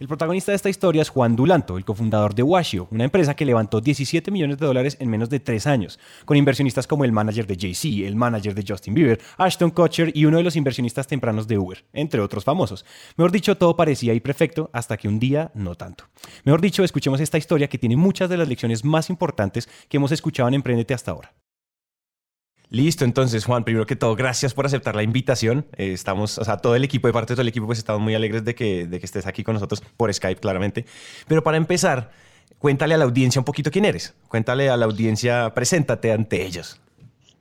El protagonista de esta historia es Juan Dulanto, el cofundador de Washio, una empresa que levantó 17 millones de dólares en menos de tres años, con inversionistas como el manager de Jay-Z, el manager de Justin Bieber, Ashton Kutcher y uno de los inversionistas tempranos de Uber, entre otros famosos. Mejor dicho, todo parecía ir perfecto hasta que un día no tanto. Mejor dicho, escuchemos esta historia que tiene muchas de las lecciones más importantes que hemos escuchado en Emprendete hasta ahora. Listo, entonces Juan, primero que todo, gracias por aceptar la invitación. Eh, estamos, o sea, todo el equipo, de parte de todo el equipo, pues estamos muy alegres de que, de que estés aquí con nosotros por Skype, claramente. Pero para empezar, cuéntale a la audiencia un poquito quién eres. Cuéntale a la audiencia, preséntate ante ellos.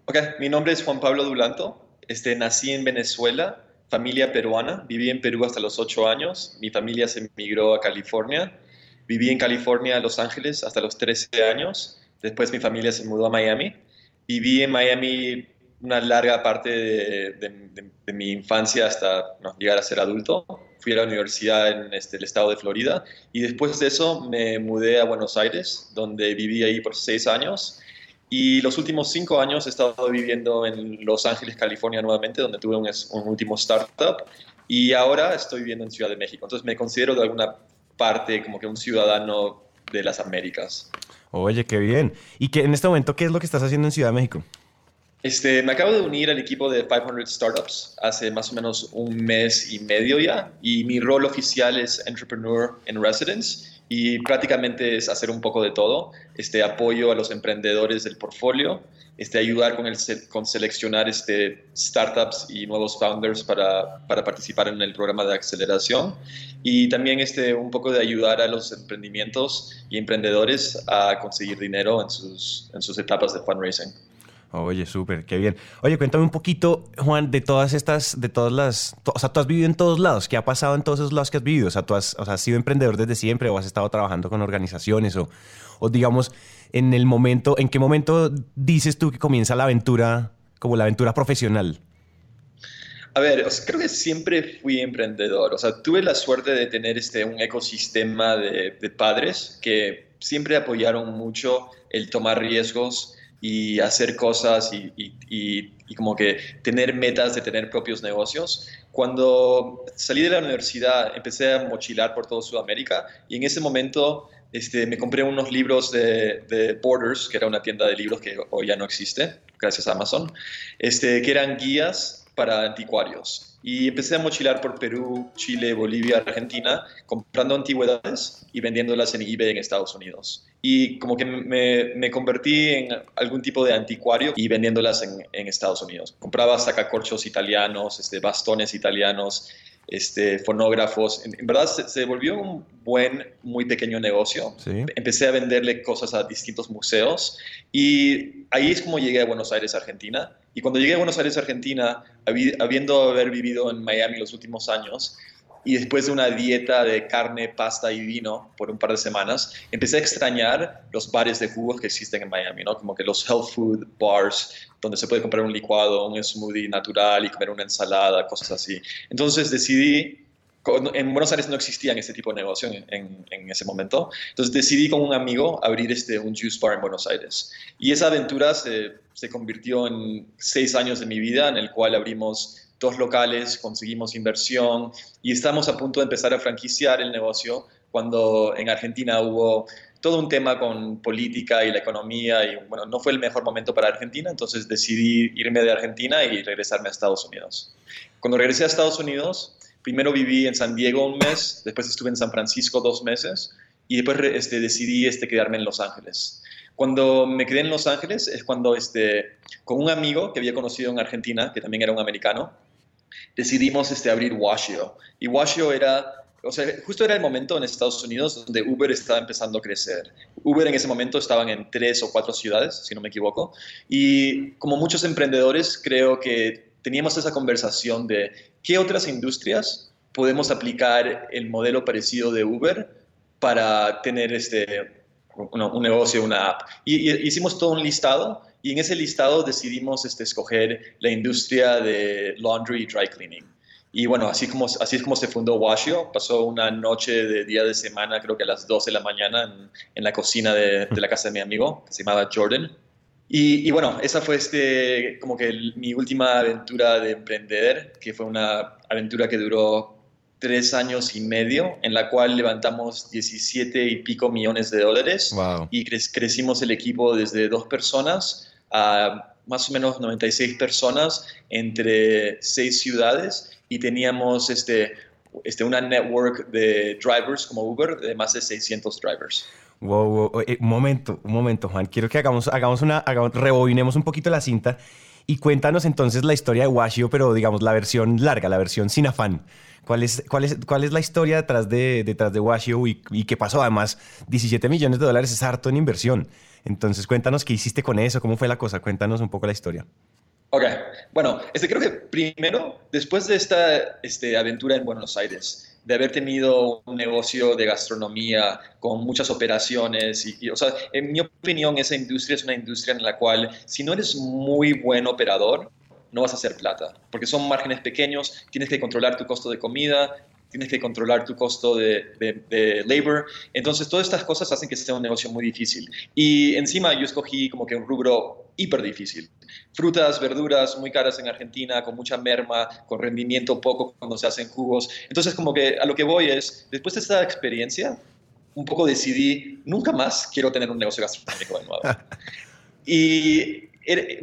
Ok, mi nombre es Juan Pablo Dulanto. Este, nací en Venezuela, familia peruana. Viví en Perú hasta los ocho años. Mi familia se emigró a California. Viví en California, Los Ángeles, hasta los 13 años. Después mi familia se mudó a Miami viví en Miami una larga parte de, mi infancia hasta llegar a ser adulto. Fui a la universidad en este, el estado de Florida y después de eso me mudé a Buenos Aires, donde viví ahí por seis años. Y los últimos cinco años he estado viviendo en Los Ángeles, California nuevamente, donde tuve un, un último startup. Y ahora estoy viviendo en Ciudad de México. Entonces me considero de alguna parte como que un ciudadano de las Américas. Oye, qué bien. ¿Y que en este momento qué es lo que estás haciendo en Ciudad de México? Este, me acabo de unir al equipo de 500 Startups hace más o menos un mes y medio ya y mi rol oficial es Entrepreneur in Residence y prácticamente es hacer un poco de todo, este apoyo a los emprendedores del portfolio, este ayudar con, el, con seleccionar este startups y nuevos founders para, para participar en el programa de aceleración y también este un poco de ayudar a los emprendimientos y emprendedores a conseguir dinero en sus, en sus etapas de fundraising. Oye, súper, qué bien. Oye, cuéntame un poquito, Juan, de todas estas, de todas las, o sea, tú has vivido en todos lados. ¿Qué ha pasado en todos esos lados que has vivido? O sea, tú has, o sea, sido emprendedor desde siempre o has estado trabajando con organizaciones o, o digamos, en el momento, ¿en qué momento dices tú que comienza la aventura, como la aventura profesional? A ver, creo que siempre fui emprendedor. O sea, tuve la suerte de tener este, un ecosistema de padres que siempre apoyaron mucho el tomar riesgos y hacer cosas y, y, como que tener metas de tener propios negocios. Cuando salí de la universidad empecé a mochilar por toda Sudamérica y en ese momento este, me compré unos libros de, de, Borders, que era una tienda de libros que hoy ya no existe, gracias a Amazon, este, que eran guías para anticuarios. Y empecé a mochilar por Perú, Chile, Bolivia, Argentina, comprando antigüedades y vendiéndolas en eBay en Estados Unidos. Y como que me, me convertí en algún tipo de anticuario y vendiéndolas en, en Estados Unidos. Compraba sacacorchos italianos, este, bastones italianos, este, fonógrafos. En, verdad se, volvió un buen, muy pequeño negocio. Empecé a venderle cosas a distintos museos y ahí es como llegué a Buenos Aires, Argentina. Y cuando llegué a Buenos Aires, Argentina, habiendo haber vivido en Miami los últimos años, y después de una dieta de carne, pasta y vino por un par de semanas, empecé a extrañar los bares de jugos que existen en Miami, ¿no? Como que los health food bars, donde se puede comprar un licuado, un smoothie natural y comer una ensalada, cosas así. Entonces decidí en Buenos Aires no existían este tipo de negocio en, en, ese momento. Entonces decidí con un amigo abrir este, un juice bar en Buenos Aires. Y esa aventura se, se convirtió en seis años de mi vida, en el cual abrimos dos locales, conseguimos inversión y estamos a punto de empezar a franquiciar el negocio cuando en Argentina hubo todo un tema con política y la economía y bueno, no fue el mejor momento para Argentina, entonces decidí irme de Argentina y regresarme a Estados Unidos. Cuando regresé a Estados Unidos, primero viví en San Diego un mes, después estuve en San Francisco dos meses y después este, decidí este, quedarme en Los Ángeles. Cuando me quedé en Los Ángeles es cuando este, con un amigo que había conocido en Argentina, que también era un americano, decidimos este, abrir Washio. Y Washio era, o sea, justo era el momento en Estados Unidos donde Uber estaba empezando a crecer. Uber en ese momento estaban en tres o cuatro ciudades, si no me equivoco. Y como muchos emprendedores, creo que teníamos esa conversación de qué otras industrias podemos aplicar el modelo parecido de Uber para tener este, un negocio, una app. Y, hicimos todo un listado y en ese listado decidimos este, escoger la industria de laundry y dry cleaning. Y bueno, así, como, así es como se fundó Washio. Pasó una noche de día de semana, creo que a las 12 de la mañana, en, la cocina de, la casa de mi amigo, que se llamaba Jordan. Y, bueno, esa fue este, como que mi última aventura de emprender, que fue una aventura que duró tres años y medio, en la cual levantamos 17 y pico millones de dólares. Y crecimos el equipo desde dos personas a más o menos 96 personas entre seis ciudades. Y teníamos este, este, una network de drivers como Uber de más de 600 drivers. Wow, wow. Eh, un momento, un momento, Juan. Quiero que hagamos, hagamos una, hagamos, rebobinemos un poquito la cinta y cuéntanos entonces la historia de Washio, pero digamos la versión larga, la versión sin afán. ¿Cuál es, cuál es, cuál es la historia detrás de, detrás de Washio y, y qué pasó? Además, 17 millones de dólares es harto en inversión. Entonces, cuéntanos qué hiciste con eso, cómo fue la cosa, cuéntanos un poco la historia. Ok, bueno, este, creo que primero, después de esta este, aventura en Buenos Aires, de haber tenido un negocio de gastronomía con muchas operaciones, y, o sea, en mi opinión, esa industria es una industria en la cual, si no eres muy buen operador, no vas a hacer plata, porque son márgenes pequeños, tienes que controlar tu costo de comida, tienes que controlar tu costo de, de, labor. Entonces, todas estas cosas hacen que sea un negocio muy difícil. Y encima yo escogí como que un rubro hiper difícil. Frutas, verduras muy caras en Argentina, con mucha merma, con rendimiento poco cuando se hacen jugos. Entonces, como que a lo que voy es, después de esta experiencia, un poco decidí, nunca más quiero tener un negocio gastronómico de nuevo. y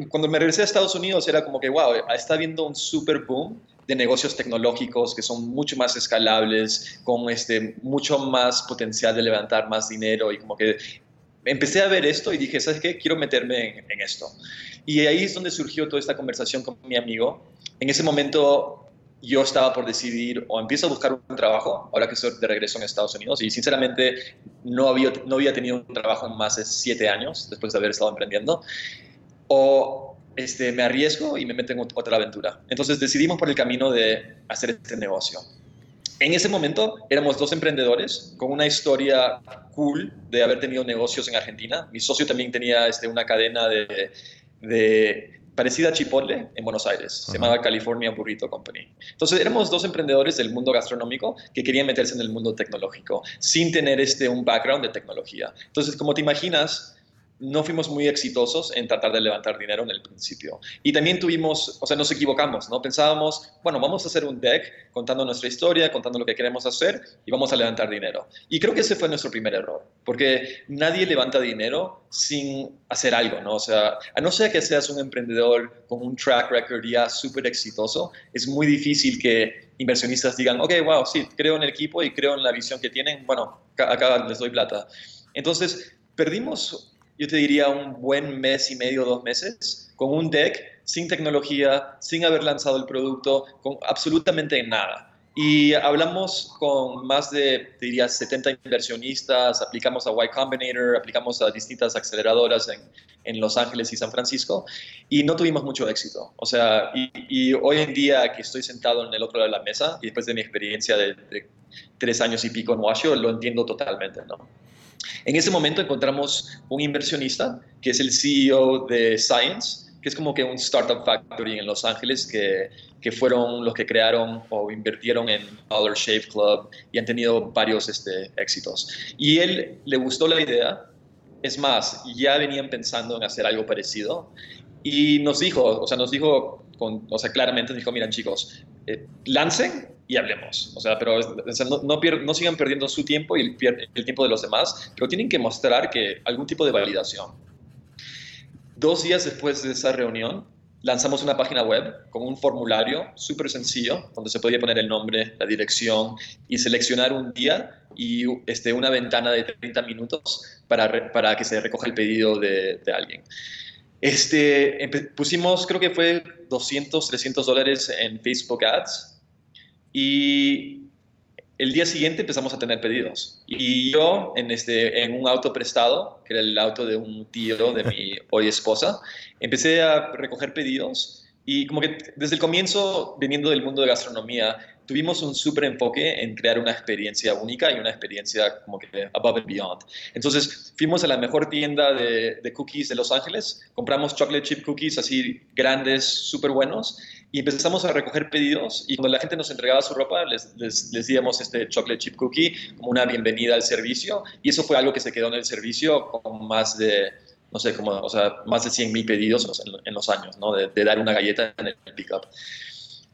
cuando me regresé a Estados Unidos era como que, wow, está habiendo un super boom de negocios tecnológicos que son mucho más escalables, con este, mucho más potencial de levantar más dinero y como que empecé a ver esto y dije, ¿sabes qué? Quiero meterme en, esto. Y ahí es donde surgió toda esta conversación con mi amigo. En ese momento yo estaba por decidir o empiezo a buscar un trabajo, ahora que estoy de regreso en Estados Unidos, y sinceramente no había, no había tenido un trabajo en más de siete años después de haber estado emprendiendo, o este, me arriesgo y me meto en otra aventura. Entonces decidimos por el camino de hacer este negocio. En ese momento éramos dos emprendedores con una historia cool de haber tenido negocios en Argentina. Mi socio también tenía este, una cadena de, de parecida a Chipotle en Buenos Aires. Se llamaba California Burrito Company. Entonces éramos dos emprendedores del mundo gastronómico que querían meterse en el mundo tecnológico sin tener este, un background de tecnología. Entonces, como te imaginas, no fuimos muy exitosos en tratar de levantar dinero en el principio. Y también tuvimos, o sea, nos equivocamos, ¿no? Pensábamos, bueno, vamos a hacer un deck contando nuestra historia, contando lo que queremos hacer y vamos a levantar dinero. Y creo que ese fue nuestro primer error, porque nadie levanta dinero sin hacer algo, ¿no? O sea, a no ser que seas un emprendedor con un track record ya súper exitoso, es muy difícil que inversionistas digan, ok, wow, sí, creo en el equipo y creo en la visión que tienen, bueno, acá les doy plata. Entonces, perdimos yo te diría un buen mes y medio, dos meses, con un deck, sin tecnología, sin haber lanzado el producto, con absolutamente nada. Y hablamos con más de, te diría, 70 inversionistas, aplicamos a Y Combinator, aplicamos a distintas aceleradoras en, en, Los Ángeles y San Francisco, y no tuvimos mucho éxito. O sea, y, hoy en día que estoy sentado en el otro lado de la mesa, y después de mi experiencia de, de tres años y pico en Washington, lo entiendo totalmente, ¿no? En ese momento encontramos un inversionista que es el CEO de Science, que es como que un startup factory en Los Ángeles que, que fueron los que crearon o invirtieron en Dollar Shave Club y han tenido varios este, éxitos. Y él le gustó la idea, es más, ya venían pensando en hacer algo parecido y nos dijo, o sea, nos dijo, con, o sea, claramente nos dijo, miren chicos, eh, lancen y hablemos. O sea, pero no, no, sigan perdiendo su tiempo y el, tiempo de los demás, pero tienen que mostrar que algún tipo de validación. Dos días después de esa reunión, lanzamos una página web con un formulario súper sencillo, donde se podía poner el nombre, la dirección y seleccionar un día y este, una ventana de 30 minutos para, para que se recoja el pedido de, de alguien. Este, pusimos, creo que fue 200, 300 dólares en Facebook Ads y el día siguiente empezamos a tener pedidos. Y yo, en, este, en un auto prestado, que era el auto de un tío de mi hoy esposa, empecé a recoger pedidos. Y como que desde el comienzo, viniendo del mundo de gastronomía, tuvimos un súper enfoque en crear una experiencia única y una experiencia como que above and beyond. Entonces fuimos a la mejor tienda de, de cookies de Los Ángeles, compramos chocolate chip cookies así grandes, súper buenos, y empezamos a recoger pedidos y cuando la gente nos entregaba su ropa les, les, les, díamos este chocolate chip cookie como una bienvenida al servicio y eso fue algo que se quedó en el servicio con más de, no sé, como, o sea, más de 100 mil pedidos en, los años, ¿no? De, de, dar una galleta en el pickup.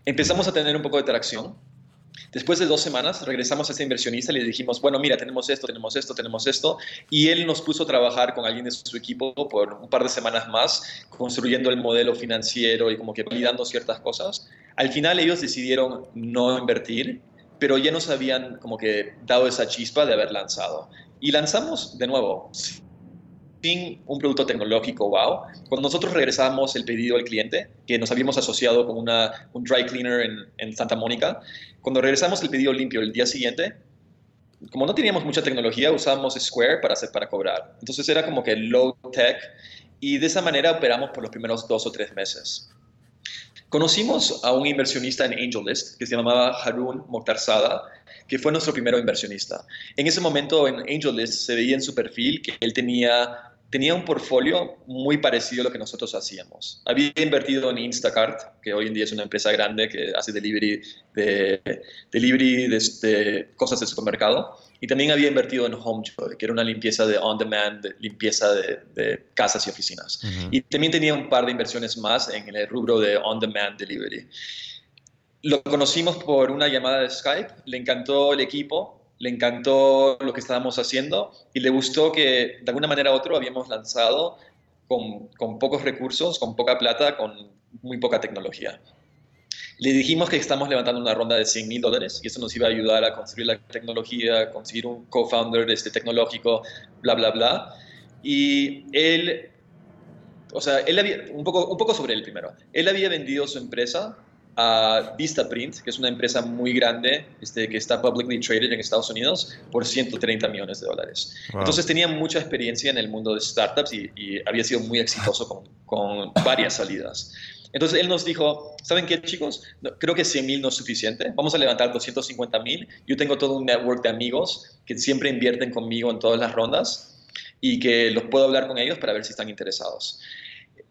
Empezamos a tener un poco de tracción. Después de dos semanas regresamos a ese inversionista y le dijimos, bueno, mira, tenemos esto, tenemos esto, tenemos esto. Y él nos puso a trabajar con alguien de su equipo por un par de semanas más, construyendo el modelo financiero y como que validando ciertas cosas. Al final ellos decidieron no invertir, pero ya nos habían como que dado esa chispa de haber lanzado. Y lanzamos de nuevo, sin un producto tecnológico wow. Cuando nosotros regresamos el pedido al cliente, que nos habíamos asociado con una, un dry cleaner en, en, Santa Mónica, cuando regresamos el pedido limpio el día siguiente, como no teníamos mucha tecnología, usábamos Square para, hacer, para cobrar. Entonces era como que low tech y de esa manera operamos por los primeros dos o tres meses. Conocimos a un inversionista en AngelList que se llamaba Harun Mokhtarzada, que fue nuestro primer inversionista. En ese momento en AngelList se veía en su perfil que él tenía tenía un portfolio muy parecido a lo que nosotros hacíamos. Había invertido en Instacart, que hoy en día es una empresa grande que hace delivery de, delivery de, de cosas de supermercado, y también había invertido en HomeJoy, que era una limpieza de on-demand, limpieza de, de, casas y oficinas. Uh -huh. Y también tenía un par de inversiones más en el rubro de on-demand delivery. Lo conocimos por una llamada de Skype, le encantó el equipo, le encantó lo que estábamos haciendo y le gustó que de alguna manera u otra habíamos lanzado con, con, pocos recursos, con poca plata, con muy poca tecnología. Le dijimos que estamos levantando una ronda de 100 mil dólares y eso nos iba a ayudar a construir la tecnología, conseguir un co-founder este, tecnológico, bla, bla, bla. Y él, o sea, él había, un poco, un poco sobre él primero, él había vendido su empresa a Vistaprint, que es una empresa muy grande este, que está publicly traded en Estados Unidos, por 130 millones de dólares. Wow. Entonces tenía mucha experiencia en el mundo de startups y, y había sido muy exitoso con, con, varias salidas. Entonces él nos dijo, ¿saben qué chicos? No, creo que 100 mil no es suficiente, vamos a levantar 250 mil, yo tengo todo un network de amigos que siempre invierten conmigo en todas las rondas y que los puedo hablar con ellos para ver si están interesados.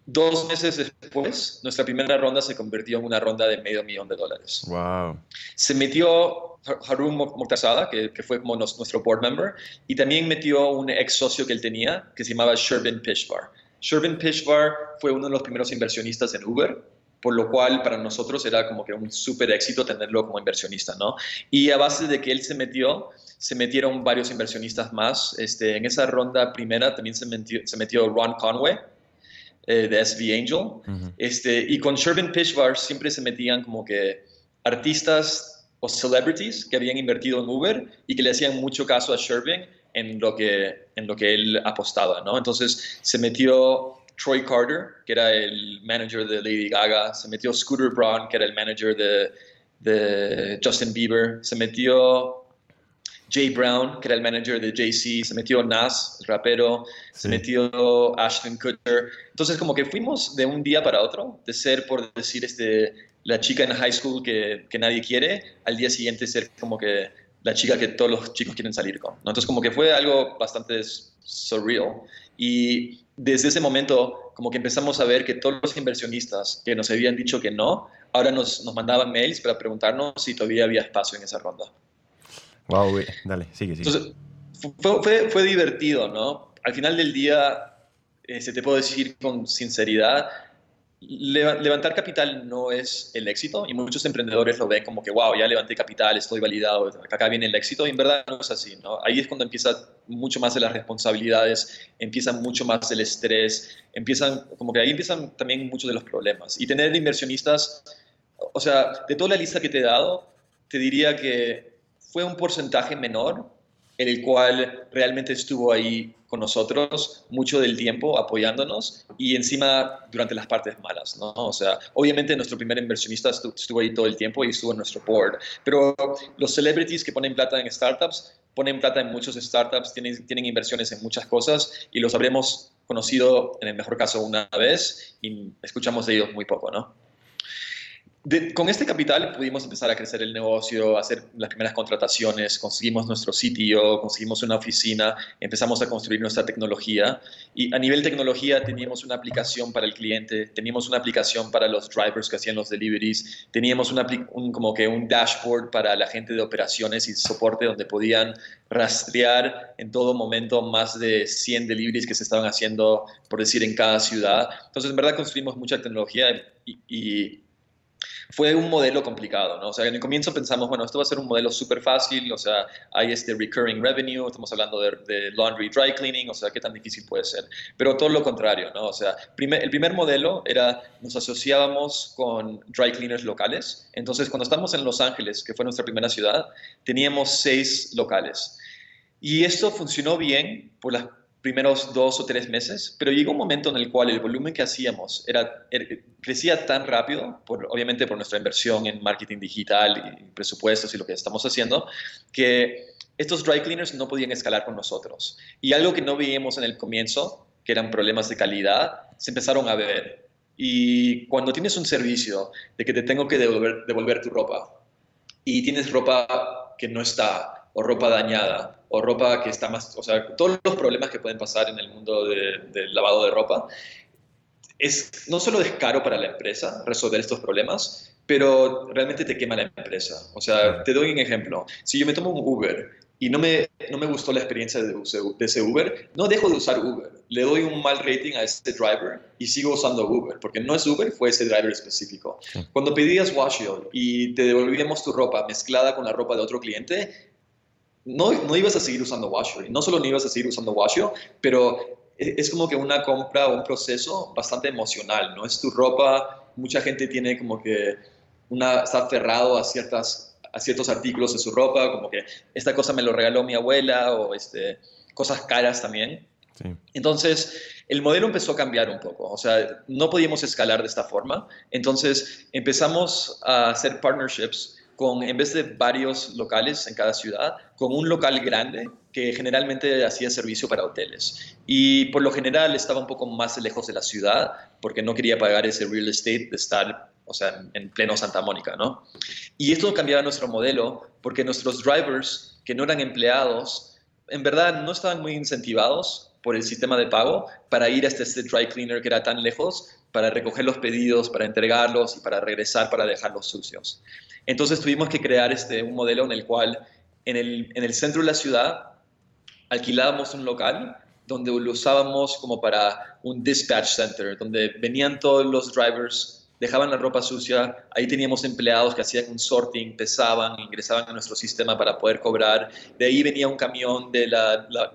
Dos meses después, nuestra primera ronda se convirtió en una ronda de medio millón de dólares. Wow. Se metió Harun Mokhtarzada, que, que, fue como nos, nuestro board member, y también metió un ex socio que él tenía, que se llamaba Shervin Pishvar. Shervin Pishvar fue uno de los primeros inversionistas en Uber, por lo cual para nosotros era como que un súper éxito tenerlo como inversionista, ¿no? Y a base de que él se metió, se metieron varios inversionistas más. Este, en esa ronda primera también se metió, se metió Ron Conway, eh, de SV Angel. Uh -huh. este, y con Shervin Pishvar siempre se metían como que artistas o celebrities que habían invertido en Uber y que le hacían mucho caso a Shervin en lo que, en lo que él apostaba, ¿no? Entonces se metió Troy Carter, que era el manager de Lady Gaga, se metió Scooter Braun, que era el manager de, de Justin Bieber, se metió Jay Brown, que era el manager de Jay-Z, se metió Nas, el rapero, sí. se metió Ashton Kutcher. Entonces, como que fuimos de un día para otro, de ser, por decir, este, la chica en high school que, que nadie quiere, al día siguiente ser como que la chica que todos los chicos quieren salir con. ¿no? Entonces, como que fue algo bastante surreal. Y desde ese momento, como que empezamos a ver que todos los inversionistas que nos habían dicho que no, ahora nos, nos mandaban mails para preguntarnos si todavía había espacio en esa ronda. Wow, dale, sigue, sigue. Fue, divertido, ¿no? Al final del día, eh, se te puedo decir con sinceridad, levantar capital no es el éxito y muchos emprendedores lo ven como que, wow, ya levanté capital, estoy validado, acá viene el éxito y en verdad no es así, ¿no? Ahí es cuando empieza mucho más de las responsabilidades, empieza mucho más el estrés, empiezan, como que ahí empiezan también muchos de los problemas. Y tener inversionistas, o sea, de toda la lista que te he dado, te diría que fue un porcentaje menor en el cual realmente estuvo ahí con nosotros mucho del tiempo apoyándonos y encima durante las partes malas, ¿no? O sea, obviamente nuestro primer inversionista estuvo ahí todo el tiempo y estuvo en nuestro board, pero los celebrities que ponen plata en startups ponen plata en muchos startups, tienen, tienen inversiones en muchas cosas y los habremos conocido en el mejor caso una vez y escuchamos de ellos muy poco, ¿no? Con este capital pudimos empezar a crecer el negocio, hacer las primeras contrataciones, conseguimos nuestro sitio, conseguimos una oficina, empezamos a construir nuestra tecnología y a nivel tecnología teníamos una aplicación para el cliente, teníamos una aplicación para los drivers que hacían los deliveries, teníamos un, como que un dashboard para la gente de operaciones y soporte donde podían rastrear en todo momento más de 100 deliveries que se estaban haciendo, por decir, en cada ciudad. Entonces, en verdad construimos mucha tecnología y fue un modelo complicado, ¿no? O sea, en el comienzo pensamos, bueno, esto va a ser un modelo súper fácil, o sea, hay este recurring revenue, estamos hablando de, laundry dry cleaning, o sea, ¿qué tan difícil puede ser? Pero todo lo contrario, ¿no? O sea, el primer modelo era, nos asociábamos con dry cleaners locales, entonces cuando estábamos en Los Ángeles, que fue nuestra primera ciudad, teníamos seis locales. Y esto funcionó bien por las primeros dos o tres meses, pero llegó un momento en el cual el volumen que hacíamos era, crecía tan rápido, por, obviamente por nuestra inversión en marketing digital y presupuestos y lo que estamos haciendo, que estos dry cleaners no podían escalar con nosotros. Y algo que no veíamos en el comienzo, que eran problemas de calidad, se empezaron a ver. Y cuando tienes un servicio de que te tengo que devolver tu ropa y tienes ropa que no está o ropa dañada, o ropa que está más, o sea, todos los problemas que pueden pasar en el mundo del lavado de ropa, es no solo es caro para la empresa resolver estos problemas, pero realmente te quema la empresa. O sea, te doy un ejemplo. Si yo me tomo un Uber y no me, no me gustó la experiencia de, de, ese Uber, no dejo de usar Uber. Le doy un mal rating a ese driver y sigo usando Uber, porque no es Uber, fue ese driver específico. Cuando pedías Washio y te devolvíamos tu ropa mezclada con la ropa de otro cliente, no, no ibas a seguir usando Washer. Y no solo no ibas a seguir usando Washer, pero e, es como que una compra o un proceso bastante emocional, ¿no? Es tu ropa, mucha gente tiene como que una, está aferrado a, ciertas, a ciertos artículos de su ropa, como que esta cosa me lo regaló mi abuela o este, cosas caras también. Entonces, el modelo empezó a cambiar un poco, o sea, no podíamos escalar de esta forma, entonces empezamos a hacer partnerships con, en vez de varios locales en cada ciudad, con un local grande que generalmente hacía servicio para hoteles. Y por lo general estaba un poco más lejos de la ciudad porque no quería pagar ese real estate de estar, o sea, en pleno Santa Mónica, ¿no? Y esto cambiaba nuestro modelo porque nuestros drivers, que no eran empleados, en verdad no estaban muy incentivados por el sistema de pago para ir hasta este dry cleaner que era tan lejos, para recoger los pedidos, para entregarlos y para regresar para dejarlos sucios. Entonces tuvimos que crear este, un modelo en el cual en el, en el centro de la ciudad alquilábamos un local donde lo usábamos como para un dispatch center, donde venían todos los drivers, dejaban la ropa sucia, ahí teníamos empleados que hacían un sorting, pesaban, ingresaban a nuestro sistema para poder cobrar, de ahí venía un camión de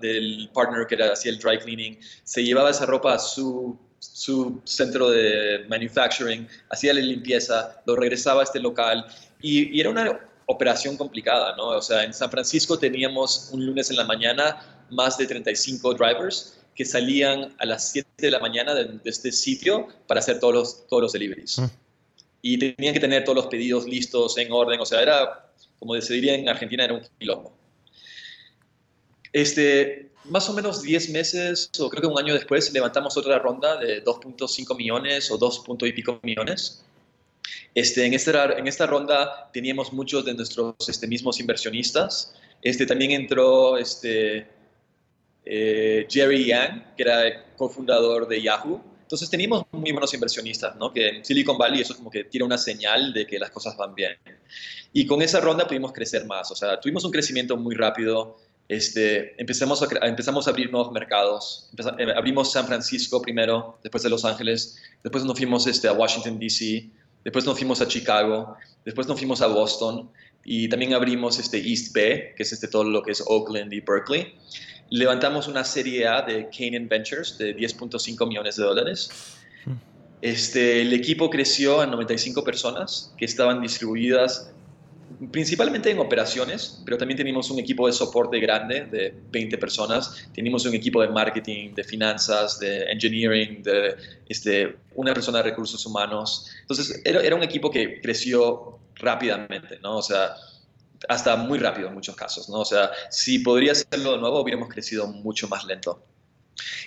del partner que hacía el dry cleaning, se llevaba esa ropa a su su centro de manufacturing, hacía la limpieza, lo regresaba a este local y, era una operación complicada, ¿no? O sea, en San Francisco teníamos un lunes en la mañana más de 35 drivers que salían a las 7 de la mañana de, este sitio para hacer todos los, todos los deliveries. Mm. Y tenían que tener todos los pedidos listos, en orden, o sea, era, como se diría en Argentina, era un quilombo. Este, más o menos 10 meses o creo que un año después levantamos otra ronda de 2.5 millones o 2. y pico millones este, en, esta, en esta ronda teníamos muchos de nuestros este, mismos inversionistas. Este, también entró este, eh, Jerry Yang, que era cofundador de Yahoo. Entonces teníamos muy buenos inversionistas, ¿no? que en Silicon Valley eso es como que tira una señal de que las cosas van bien. Y con esa ronda pudimos crecer más, o sea, tuvimos un crecimiento muy rápido, este, empezamos, a, empezamos a abrir nuevos mercados. Eh, abrimos San Francisco primero, después de Los Ángeles, después nos fuimos este, a Washington, D.C., después nos fuimos a Chicago, después nos fuimos a Boston y también abrimos este East Bay, que es este, todo lo que es Oakland y Berkeley. Levantamos una serie A de Canaan Ventures de 10.5 millones de dólares. Este, el equipo creció a 95 personas que estaban distribuidas principalmente en operaciones, pero también tenemos un equipo de soporte grande de 20 personas, tenemos un equipo de marketing, de finanzas, de engineering, de este, una persona de recursos humanos. Entonces, era, era un equipo que creció rápidamente, ¿no? O sea, hasta muy rápido en muchos casos, ¿no? O sea, si podría hacerlo de nuevo, hubiéramos crecido mucho más lento.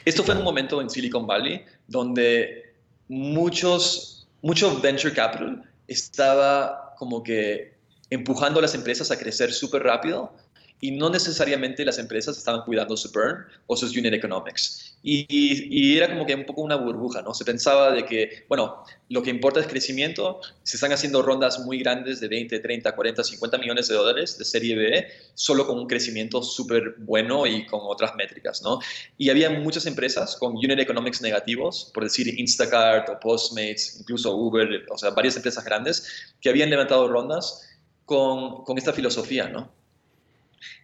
Esto fue en un momento en Silicon Valley donde muchos, mucho venture capital estaba como que empujando a las empresas a crecer súper rápido y no necesariamente las empresas estaban cuidando su burn o sus unit economics. Y, era como que un poco una burbuja, ¿no? Se pensaba de que, bueno, lo que importa es crecimiento, se están haciendo rondas muy grandes de 20, 30, 40, 50 millones de dólares de serie B, solo con un crecimiento súper bueno y con otras métricas, ¿no? Y había muchas empresas con unit economics negativos, por decir Instacart o Postmates, incluso Uber, o sea, varias empresas grandes que habían levantado rondas con, con esta filosofía, ¿no?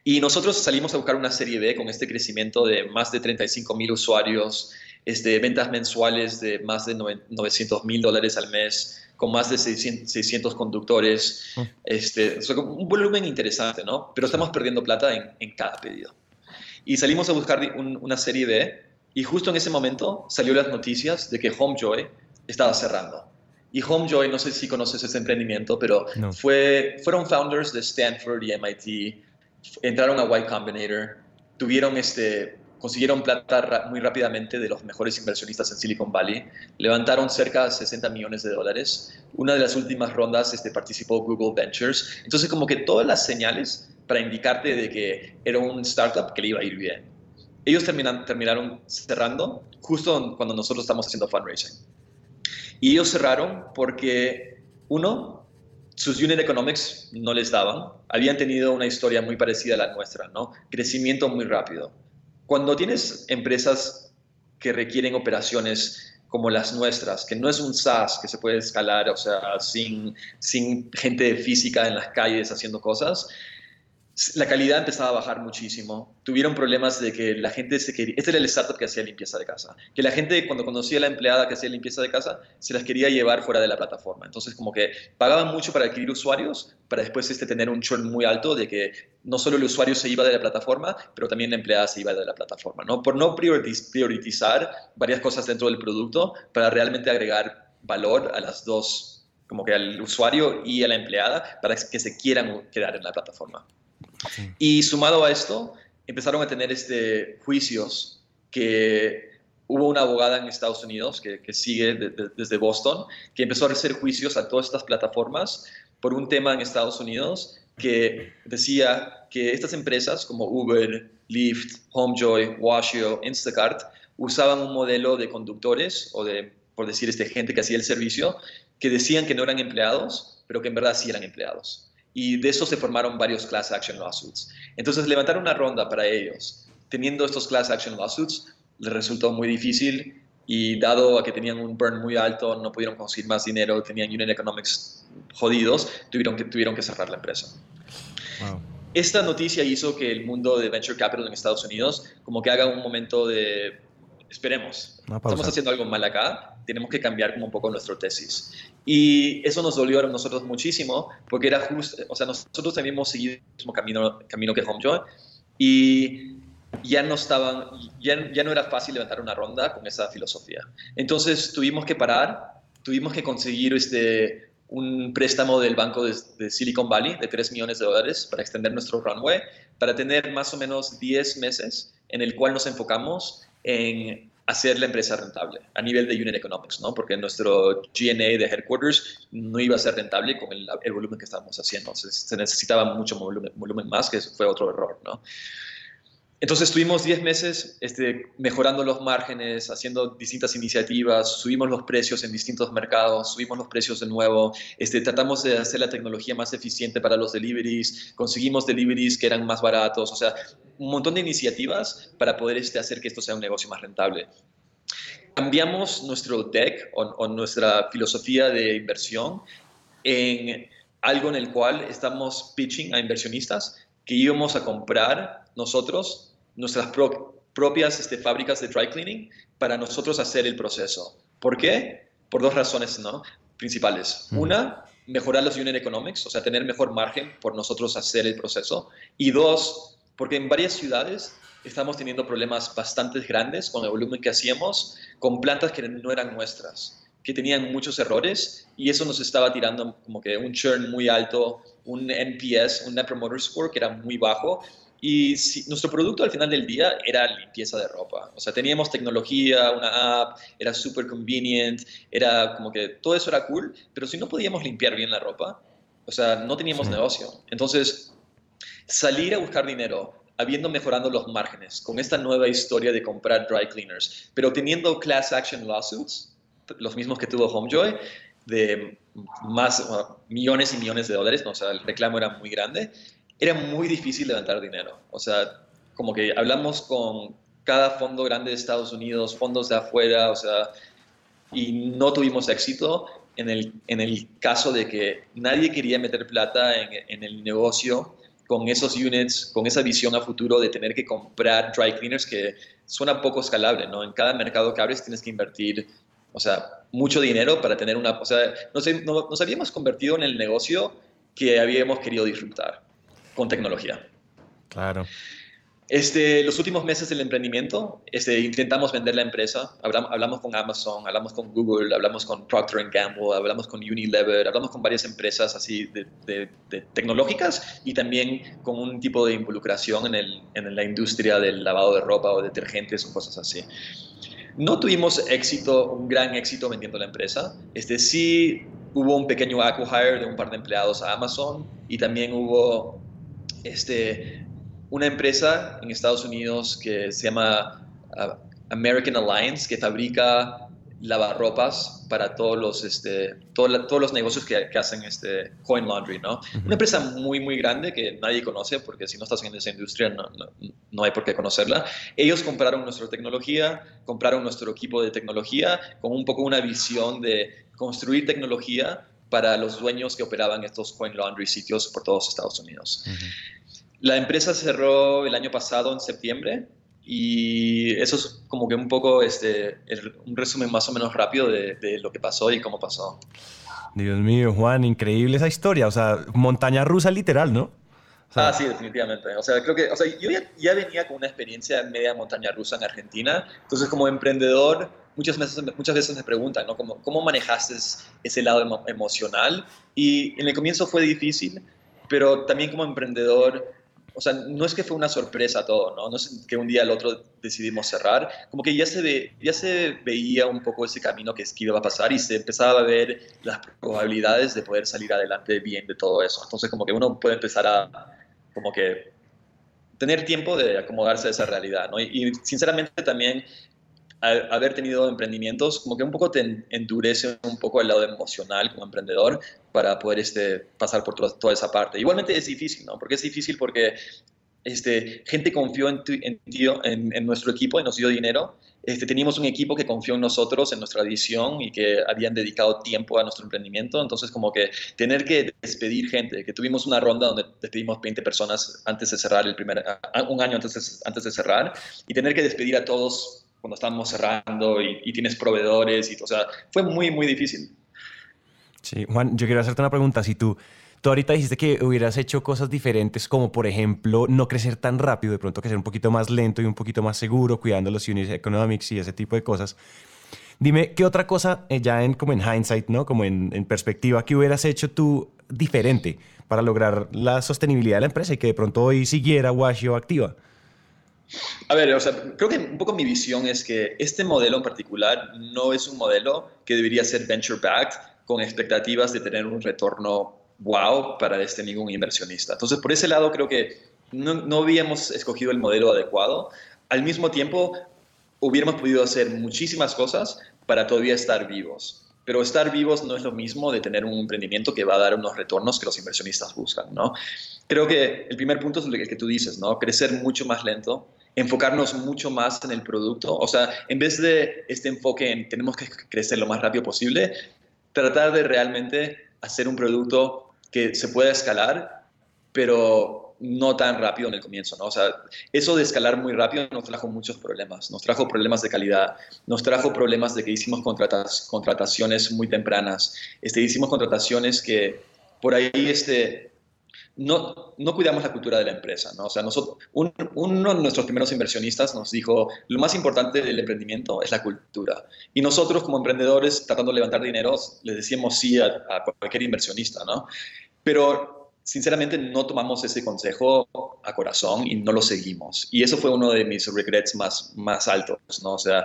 Y nosotros salimos a buscar una serie B con este crecimiento de más de 35 mil usuarios, este, ventas mensuales de más de 900 mil dólares al mes, con más de 600, conductores, oh. este, un volumen interesante, ¿no? Pero estamos perdiendo plata en, en cada pedido. Y salimos a buscar una serie B y justo en ese momento salió las noticias de que Homejoy estaba cerrando. Y Homejoy, no sé si conoces ese emprendimiento, pero fue, fueron founders de Stanford y MIT, entraron a Y Combinator, tuvieron este, consiguieron plata muy rápidamente de los mejores inversionistas en Silicon Valley, levantaron cerca de 60 millones de dólares. Una de las últimas rondas este, participó Google Ventures. Entonces, como que todas las señales para indicarte de que era un startup que le iba a ir bien. Ellos terminan, terminaron cerrando justo cuando nosotros estamos haciendo fundraising. Y ellos cerraron porque, uno, sus unit economics no les daban. Habían tenido una historia muy parecida a la nuestra, ¿no? Crecimiento muy rápido. Cuando tienes empresas que requieren operaciones como las nuestras, que no es un SaaS que se puede escalar, o sea, sin, sin gente física en las calles haciendo cosas, la calidad empezaba a bajar muchísimo. Tuvieron problemas de que la gente se quería... Este era el startup que hacía limpieza de casa. Que la gente cuando conocía a la empleada que hacía limpieza de casa, se las quería llevar fuera de la plataforma. Entonces como que pagaban mucho para adquirir usuarios, para después este, tener un churn muy alto de que no solo el usuario se iba de la plataforma, pero también la empleada se iba de la plataforma. ¿no? Por no priorizar varias cosas dentro del producto para realmente agregar valor a las dos, como que al usuario y a la empleada, para que se quieran quedar en la plataforma. Y sumado a esto, empezaron a tener este, juicios que hubo una abogada en Estados Unidos que, sigue desde Boston, que empezó a hacer juicios a todas estas plataformas por un tema en Estados Unidos que decía que estas empresas como Uber, Lyft, Homejoy, Washio, Instacart usaban un modelo de conductores o de, por decir, este, gente que hacía el servicio, que decían que no eran empleados, pero que en verdad sí eran empleados y de eso se formaron varios class action lawsuits. Entonces, levantar una ronda para ellos, teniendo estos class action lawsuits, les resultó muy difícil y dado a que tenían un burn muy alto, no pudieron conseguir más dinero, tenían unit economics jodidos, tuvieron que, tuvieron que cerrar la empresa. Esta noticia hizo que el mundo de venture capital en Estados Unidos como que haga un momento de esperemos, estamos haciendo algo mal acá, tenemos que cambiar como un poco nuestra tesis. Y eso nos dolió a nosotros muchísimo, porque era justo, o sea, nosotros también hemos seguido el mismo camino, camino que HomeJoy, y ya no estaban, ya, ya no era fácil levantar una ronda con esa filosofía. Entonces tuvimos que parar, tuvimos que conseguir este, un préstamo del banco de, de, Silicon Valley de 3 millones de dólares para extender nuestro runway, para tener más o menos 10 meses en el cual nos enfocamos en hacer la empresa rentable a nivel de unit economics, ¿no? Porque nuestro GNA de headquarters no iba a ser rentable con el, volumen que estábamos haciendo. Se, necesitaba mucho volumen, volumen, más, que fue otro error, ¿no? Entonces estuvimos 10 meses este, mejorando los márgenes, haciendo distintas iniciativas, subimos los precios en distintos mercados, subimos los precios de nuevo, este, tratamos de hacer la tecnología más eficiente para los deliveries, conseguimos deliveries que eran más baratos, o sea, un montón de iniciativas para poder este, hacer que esto sea un negocio más rentable. Cambiamos nuestro deck o, o nuestra filosofía de inversión en algo en el cual estamos pitching a inversionistas que íbamos a comprar nosotros nuestras propias este, fábricas de dry cleaning para nosotros hacer el proceso. ¿Por qué? Por dos razones ¿no? principales. Una, mejorar los unit economics, o sea, tener mejor margen por nosotros hacer el proceso. Y dos, porque en varias ciudades estamos teniendo problemas bastante grandes con el volumen que hacíamos, con plantas que no eran nuestras, que tenían muchos errores y eso nos estaba tirando como que un churn muy alto un NPS, un Net Promoter Score que era muy bajo. Y nuestro producto al final del día era limpieza de ropa. O sea, teníamos tecnología, una app, era súper convenient, era como que todo eso era cool, pero si no podíamos limpiar bien la ropa, o sea, no teníamos negocio. Entonces, salir a buscar dinero, habiendo mejorado los márgenes, con esta nueva historia de comprar dry cleaners, pero teniendo class action lawsuits, los mismos que tuvo Homejoy, de más millones y millones de dólares, ¿no? o sea, el reclamo era muy grande, era muy difícil levantar dinero. O sea, como que hablamos con cada fondo grande de Estados Unidos, fondos de afuera, o sea, y no tuvimos éxito en el, en el caso de que nadie quería meter plata en, en el negocio con esos units, con esa visión a futuro de tener que comprar dry cleaners que suena poco escalable, ¿no? En cada mercado que abres tienes que invertir, o sea, mucho dinero para tener una, o sea, nos, nos habíamos convertido en el negocio que habíamos querido disfrutar con tecnología. Claro. Este, los últimos meses del emprendimiento, este, intentamos vender la empresa. Hablamos, hablamos, con Amazon, hablamos con Google, hablamos con Procter Gamble, hablamos con Unilever, hablamos con varias empresas así de, tecnológicas y también con un tipo de involucración en, el, en, la industria del lavado de ropa o detergentes o cosas así. No tuvimos éxito, un gran éxito vendiendo la empresa. Este, sí hubo un pequeño acquihire de un par de empleados a Amazon y también hubo este, una empresa en Estados Unidos que se llama uh, American Alliance, que fabrica lavarropas para todos los, este, todos los negocios que, hacen este, coin laundry, ¿no? Una empresa muy, muy grande que nadie conoce, porque si no estás en esa industria no, no, hay por qué conocerla. Ellos compraron nuestra tecnología, compraron nuestro equipo de tecnología con un poco una visión de construir tecnología para los dueños que operaban estos coin laundry sitios por todos Estados Unidos. La empresa cerró el año pasado en septiembre y eso es como que un poco este, un resumen más o menos rápido de, lo que pasó y cómo pasó. Dios mío, Juan, increíble esa historia. O sea, montaña rusa literal, ¿no? ah, sí, definitivamente. O sea, creo que, o sea, yo ya, venía con una experiencia en media montaña rusa en Argentina. Entonces, como emprendedor, muchas veces, muchas veces me preguntan, ¿no? ¿Cómo, ¿Cómo manejaste ese lado emocional? Y en el comienzo fue difícil, pero también como emprendedor o sea, no es que fue una sorpresa todo, ¿no? No es que un día al otro decidimos cerrar, como que ya se, ve, ya se veía un poco ese camino que, es que iba a pasar y se empezaba a ver las probabilidades de poder salir adelante bien de todo eso. Entonces, como que uno puede empezar a, como que, tener tiempo de acomodarse a esa realidad, ¿no? y sinceramente también haber tenido emprendimientos, como que un poco te endurece un poco el lado emocional como emprendedor para poder este, pasar por toda, esa parte. Igualmente es difícil, ¿no? Porque es difícil porque este, gente confió en, en, en, nuestro equipo y nos dio dinero. Este, teníamos un equipo que confió en nosotros, en nuestra visión y que habían dedicado tiempo a nuestro emprendimiento. Entonces, como que tener que despedir gente, que tuvimos una ronda donde despedimos 20 personas antes de cerrar el primer, un año antes de, antes de cerrar, y tener que despedir a todos cuando estábamos cerrando y, tienes proveedores, y, o sea, fue muy, muy difícil. Sí, Juan, yo quiero hacerte una pregunta. Si tú, tú ahorita dijiste que hubieras hecho cosas diferentes, como por ejemplo no crecer tan rápido, de pronto crecer un poquito más lento y un poquito más seguro, cuidando los units economics y ese tipo de cosas. Dime, ¿qué otra cosa, eh, ya en, como en hindsight, ¿no? como en, en perspectiva, que hubieras hecho tú diferente para lograr la sostenibilidad de la empresa y que de pronto hoy siguiera Washio activa? A ver, o sea, creo que un poco mi visión es que este modelo en particular no es un modelo que debería ser venture backed con expectativas de tener un retorno wow para este ningún inversionista. Entonces, por ese lado creo que no, no habíamos escogido el modelo adecuado. Al mismo tiempo, hubiéramos podido hacer muchísimas cosas para todavía estar vivos. Pero estar vivos no es lo mismo de tener un emprendimiento que va a dar unos retornos que los inversionistas buscan, ¿no? Creo que el primer punto es el que tú dices, ¿no? Crecer mucho más lento, enfocarnos mucho más en el producto. O sea, en vez de este enfoque en tenemos que crecer lo más rápido posible, tratar de realmente hacer un producto que se pueda escalar, pero no tan rápido en el comienzo, ¿no? O sea, eso de escalar muy rápido nos trajo muchos problemas. Nos trajo problemas de calidad, nos trajo problemas de que hicimos contratas, contrataciones muy tempranas. Este, hicimos contrataciones que por ahí este, no, no cuidamos la cultura de la empresa. ¿no? O sea, nosotros, uno de nuestros primeros inversionistas nos dijo, lo más importante del emprendimiento es la cultura. Y nosotros como emprendedores, tratando de levantar dinero, le decíamos sí a, a cualquier inversionista, ¿no? Pero sinceramente no tomamos ese consejo a corazón y no lo seguimos. Y eso fue uno de mis regrets más, más altos, ¿no? O sea,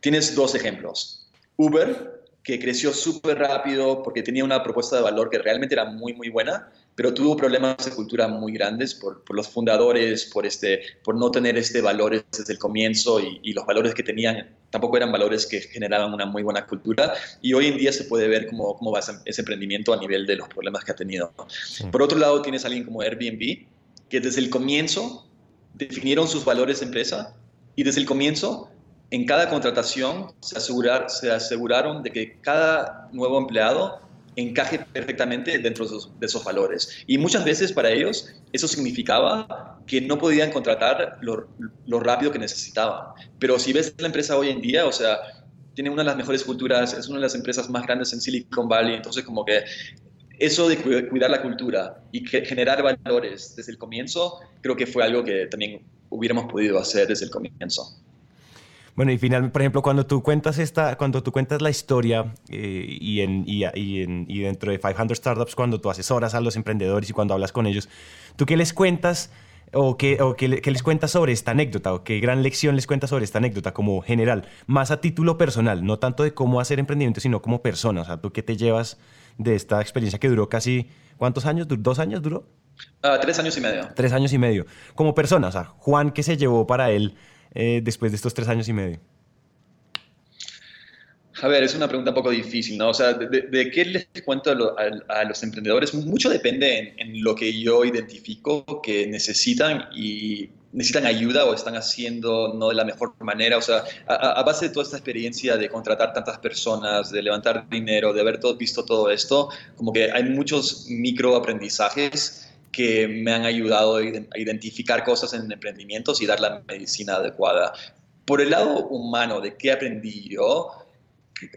tienes dos ejemplos. Uber, que creció súper rápido porque tenía una propuesta de valor que realmente era muy, muy buena, pero tuvo problemas de cultura muy grandes por, por los fundadores, por, este, por no tener este valores desde el comienzo y, y, los valores que tenían tampoco eran valores que generaban una muy buena cultura y hoy en día se puede ver cómo, cómo va ese emprendimiento a nivel de los problemas que ha tenido. Sí. Por otro lado, tienes a alguien como Airbnb, que desde el comienzo definieron sus valores de empresa y desde el comienzo en cada contratación se, asegurar, se aseguraron de que cada nuevo empleado encaje perfectamente dentro de esos, valores. Y muchas veces para ellos eso significaba que no podían contratar lo, lo, rápido que necesitaban. Pero si ves la empresa hoy en día, o sea, tiene una de las mejores culturas, es una de las empresas más grandes en Silicon Valley, entonces como que eso de cuidar la cultura y generar valores desde el comienzo, creo que fue algo que también hubiéramos podido hacer desde el comienzo. Bueno, y finalmente, por ejemplo, cuando tú cuentas esta, cuando tú cuentas la historia eh, y, en, y, y, en, y, dentro de 500 Startups, cuando tú asesoras a los emprendedores y cuando hablas con ellos, ¿tú qué les cuentas o, qué, o qué, qué, les cuentas sobre esta anécdota o qué gran lección les cuentas sobre esta anécdota como general, más a título personal, no tanto de cómo hacer emprendimiento, sino como persona? O sea, ¿tú qué te llevas de esta experiencia que duró casi, ¿cuántos años? ¿Dos años duró? Uh, tres años y medio. Tres años y medio. Como persona, o sea, Juan, ¿qué se llevó para él eh, después de estos tres años y medio? A ver, es una pregunta un poco difícil, ¿no? O sea, ¿de, qué les cuento a, lo, a, a, los emprendedores? Mucho depende en, lo que yo identifico que necesitan y necesitan ayuda o están haciendo no de la mejor manera. O sea, a, a base de toda esta experiencia de contratar tantas personas, de levantar dinero, de haber todo, visto todo esto, como que hay muchos microaprendizajes que me han ayudado a identificar cosas en emprendimientos y dar la medicina adecuada. Por el lado humano, ¿de qué aprendí yo?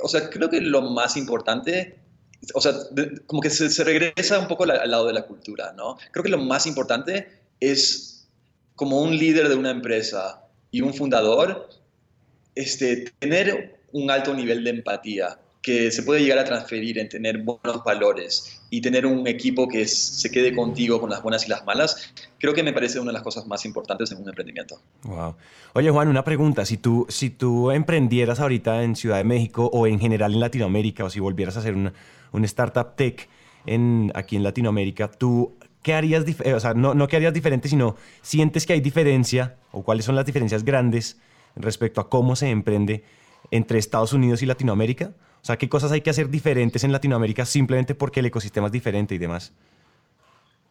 o sea, creo que lo más importante, o sea, como que se, regresa un poco al lado de la cultura, ¿no? Creo que lo más importante es como un líder de una empresa y un fundador, este, tener un alto nivel de empatía que se puede llegar a transferir en tener buenos valores y tener un equipo que se quede contigo con las buenas y las malas, creo que me parece una de las cosas más importantes en un emprendimiento. Wow. Oye, Juan, una pregunta. Si tú, si tú emprendieras ahorita en Ciudad de México o en general en Latinoamérica, o si volvieras a hacer una, un startup tech en, aquí en Latinoamérica, ¿tú qué harías, o sea, no, no qué harías diferente, sino sientes que hay diferencia o cuáles son las diferencias grandes respecto a cómo se emprende entre Estados Unidos y Latinoamérica? O sea, ¿qué cosas hay que hacer diferentes en Latinoamérica simplemente porque el ecosistema es diferente y demás?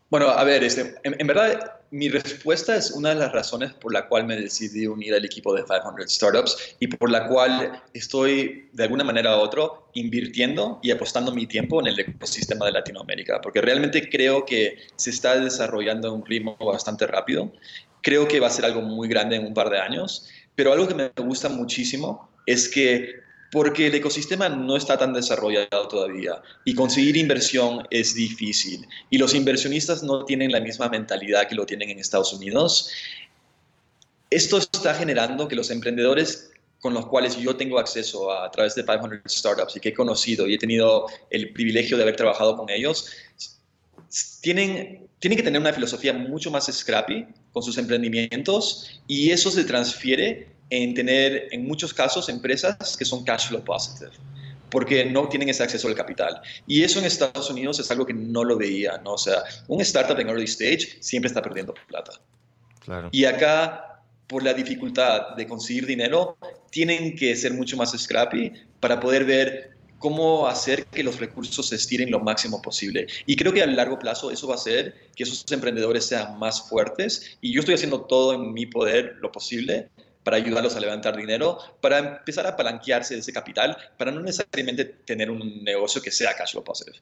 Bueno, a ver, este, en, en, verdad mi respuesta es una de las razones por la cual me decidí unir al equipo de 500 Startups y por la cual estoy de alguna manera u otra invirtiendo y apostando mi tiempo en el ecosistema de Latinoamérica, porque realmente creo que se está desarrollando a un ritmo bastante rápido. Creo que va a ser algo muy grande en un par de años, pero algo que me gusta muchísimo es que porque el ecosistema no está tan desarrollado todavía y conseguir inversión es difícil y los inversionistas no tienen la misma mentalidad que lo tienen en Estados Unidos. Esto está generando que los emprendedores con los cuales yo tengo acceso a, a través de 500 Startups y que he conocido y he tenido el privilegio de haber trabajado con ellos, tienen, tienen que tener una filosofía mucho más scrappy con sus emprendimientos y eso se transfiere en tener, en muchos casos, empresas que son cash flow positive, porque no tienen ese acceso al capital. Y eso en Estados Unidos es algo que no lo veía, ¿no? O sea, un startup en early stage siempre está perdiendo plata. Claro. Y acá, por la dificultad de conseguir dinero, tienen que ser mucho más scrappy para poder ver cómo hacer que los recursos se estiren lo máximo posible. Y creo que a largo plazo eso va a hacer que esos emprendedores sean más fuertes. Y yo estoy haciendo todo en mi poder, lo posible, para ayudarlos a levantar dinero, para empezar a palanquearse de ese capital, para no necesariamente tener un negocio que sea cash flow positive.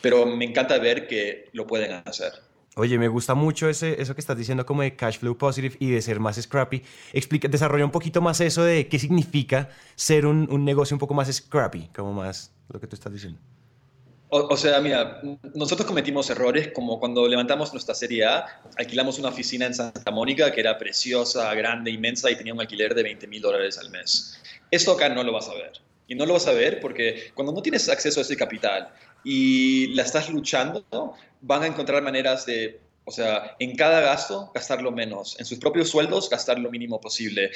Pero me encanta ver que lo pueden hacer. Oye, me gusta mucho ese, eso que estás diciendo como de cash flow positive y de ser más scrappy. Explica, desarrolla un poquito más eso de qué significa ser un, un negocio un poco más scrappy, como más lo que tú estás diciendo. O, sea, mira, nosotros cometimos errores como cuando levantamos nuestra serie A, alquilamos una oficina en Santa Mónica que era preciosa, grande, inmensa y tenía un alquiler de 20 mil dólares al mes. Esto acá no lo vas a ver. Y no lo vas a ver porque cuando no tienes acceso a ese capital y la estás luchando, van a encontrar maneras de, o sea, en cada gasto gastar lo menos, en sus propios sueldos gastar lo mínimo posible.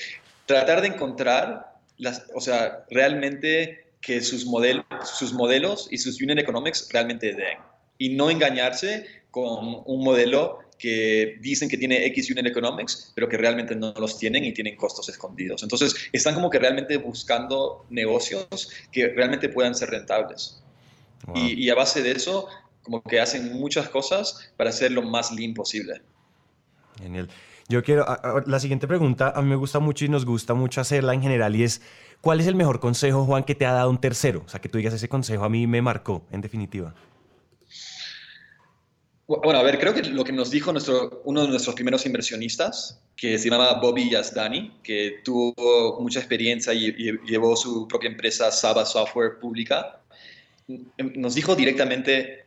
Tratar de encontrar, las, o sea, realmente que sus, model, sus modelos y sus unit economics realmente den. Y no engañarse con un modelo que dicen que tiene X unit economics, pero que realmente no los tienen y tienen costos escondidos. Entonces, están como que realmente buscando negocios que realmente puedan ser rentables. Y, a base de eso, como que hacen muchas cosas para hacer lo más lean posible. Genial. Yo quiero, la siguiente pregunta a mí me gusta mucho y nos gusta mucho hacerla en general y es, ¿cuál es el mejor consejo, Juan, que te ha dado un tercero? O sea, que tú digas ese consejo a mí me marcó, en definitiva. Bueno, a ver, creo que lo que nos dijo nuestro, uno de nuestros primeros inversionistas, que se llamaba Bobby Yazdani, que tuvo mucha experiencia y, llevó su propia empresa Saba Software pública, nos dijo directamente,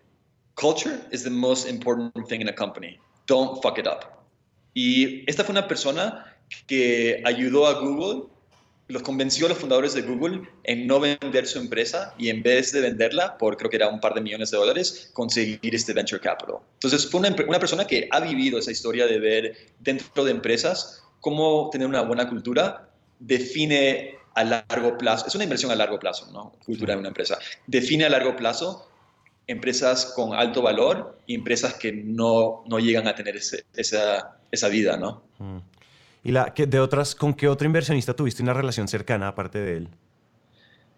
culture is the most important thing in a company. Don't fuck it up. Y esta fue una persona que ayudó a Google los convenció a los fundadores de Google en no vender su empresa y en vez de venderla por creo que era un par de millones de dólares, conseguir este venture capital. Entonces fue una, persona que ha vivido esa historia de ver dentro de empresas cómo tener una buena cultura define a largo plazo, es una inversión a largo plazo, ¿no? Cultura de una empresa. Define a largo plazo empresas con alto valor y empresas que no, no llegan a tener esa, esa vida, ¿no? Mm. ¿Y la, que, de otras, con qué otro inversionista tuviste una relación cercana aparte de él?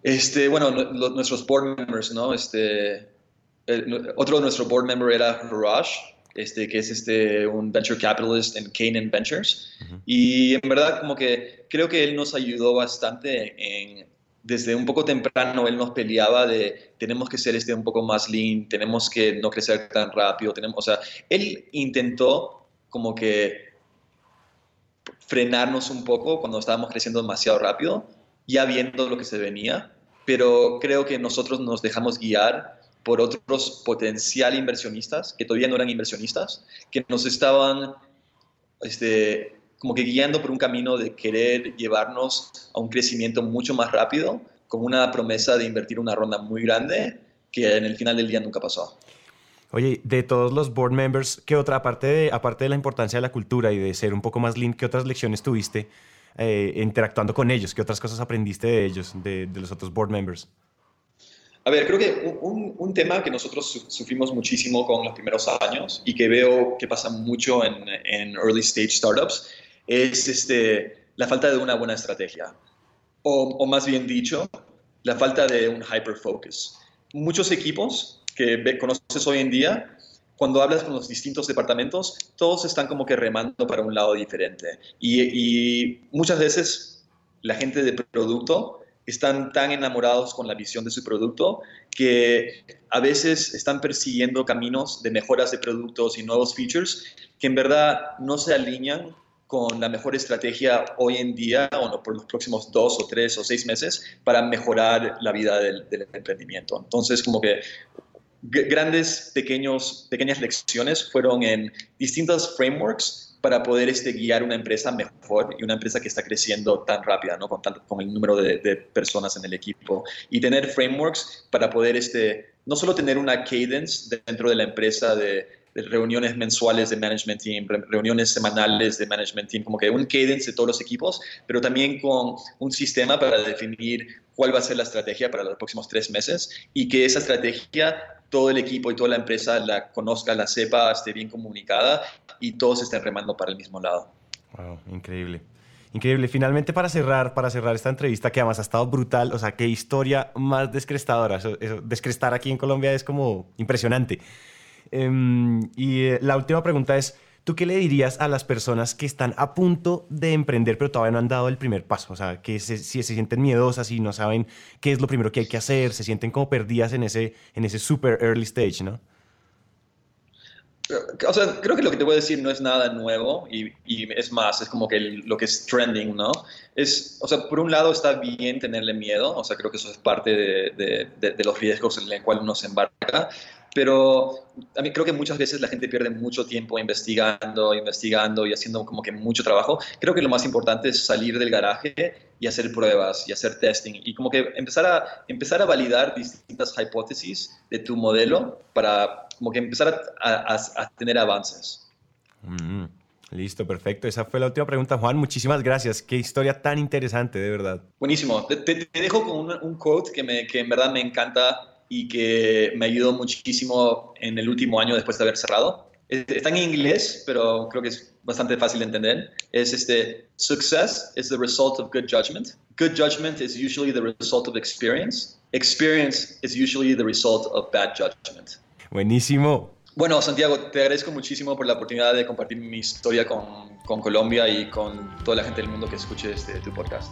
Este, bueno, nuestros board members, ¿no? Este, otro de nuestros board members era Raj, este, que es este, un venture capitalist en Canaan Ventures. Y en verdad, como que creo que él nos ayudó bastante en, desde un poco temprano, él nos peleaba de tenemos que ser este un poco más lean, tenemos que no crecer tan rápido, tenemos, o sea, él intentó como que frenarnos un poco cuando estábamos creciendo demasiado rápido, ya viendo lo que se venía, pero creo que nosotros nos dejamos guiar por otros potencial inversionistas que todavía no eran inversionistas, que nos estaban este, como que guiando por un camino de querer llevarnos a un crecimiento mucho más rápido, con una promesa de invertir una ronda muy grande que en el final del día nunca pasó. Oye, de todos los board members, ¿qué otra, aparte de, aparte de la importancia de la cultura y de ser un poco más lean, qué otras lecciones tuviste eh, interactuando con ellos? ¿Qué otras cosas aprendiste de ellos, de, los otros board members? A ver, creo que un, un, tema que nosotros sufrimos muchísimo con los primeros años y que veo que pasa mucho en, en early stage startups es este, la falta de una buena estrategia. O, o más bien dicho, la falta de un hyper focus. Muchos equipos que conoces hoy en día, cuando hablas con los distintos departamentos, todos están como que remando para un lado diferente. Y, muchas veces la gente de producto están tan enamorados con la visión de su producto que a veces están persiguiendo caminos de mejoras de productos y nuevos features que en verdad no se alinean con la mejor estrategia hoy en día o no, por los próximos dos o tres o seis meses para mejorar la vida del, del emprendimiento. Entonces, como que grandes, pequeños, pequeñas lecciones fueron en distintos frameworks para poder este, guiar una empresa mejor y una empresa que está creciendo tan rápida, ¿no? con, con el número de, de, personas en el equipo. Y tener frameworks para poder este, no solo tener una cadence dentro de la empresa de, reuniones mensuales de management team, reuniones semanales de management team, como que un cadence de todos los equipos, pero también con un sistema para definir cuál va a ser la estrategia para los próximos tres meses y que esa estrategia todo el equipo y toda la empresa la conozca, la sepa, esté bien comunicada y todos estén remando para el mismo lado. Wow, increíble. Increíble. Finalmente, para cerrar, para cerrar esta entrevista, que además ha estado brutal, o sea, qué historia más descrestadora. descrestar aquí en Colombia es como impresionante. Em, y eh, la última pregunta es, ¿Tú qué le dirías a las personas que están a punto de emprender pero todavía no han dado el primer paso? O sea, que si se sienten miedosas y no saben qué es lo primero que hay que hacer, se sienten como perdidas en ese, en ese super early stage, ¿no? O sea, creo que lo que te voy a decir no es nada nuevo y, y es más, es como que lo que es trending, ¿no? Es, o sea, por un lado está bien tenerle miedo, o sea, creo que eso es parte de, de, de, de los riesgos en los cuales uno se embarca, pero a mí creo que muchas veces la gente pierde mucho tiempo investigando, investigando y haciendo como que mucho trabajo. Creo que lo más importante es salir del garaje y hacer pruebas y hacer testing y como que empezar a, empezar a validar distintas hipótesis de tu modelo para como que empezar a, tener avances. Mm, listo, perfecto. Esa fue la última pregunta, Juan. Muchísimas gracias. Qué historia tan interesante, de verdad. Buenísimo. Te, dejo con un, un quote que, me, que en verdad me encanta y que me ayudó muchísimo en el último año después de haber cerrado. Está en inglés, pero creo que es bastante fácil de entender. Es este, success is the result of good judgment. Good judgment is usually the result of experience. Experience is usually the result of bad judgment. Buenísimo. Bueno, Santiago, te agradezco muchísimo por la oportunidad de compartir mi historia con, con Colombia y con toda la gente del mundo que escuche este, tu podcast.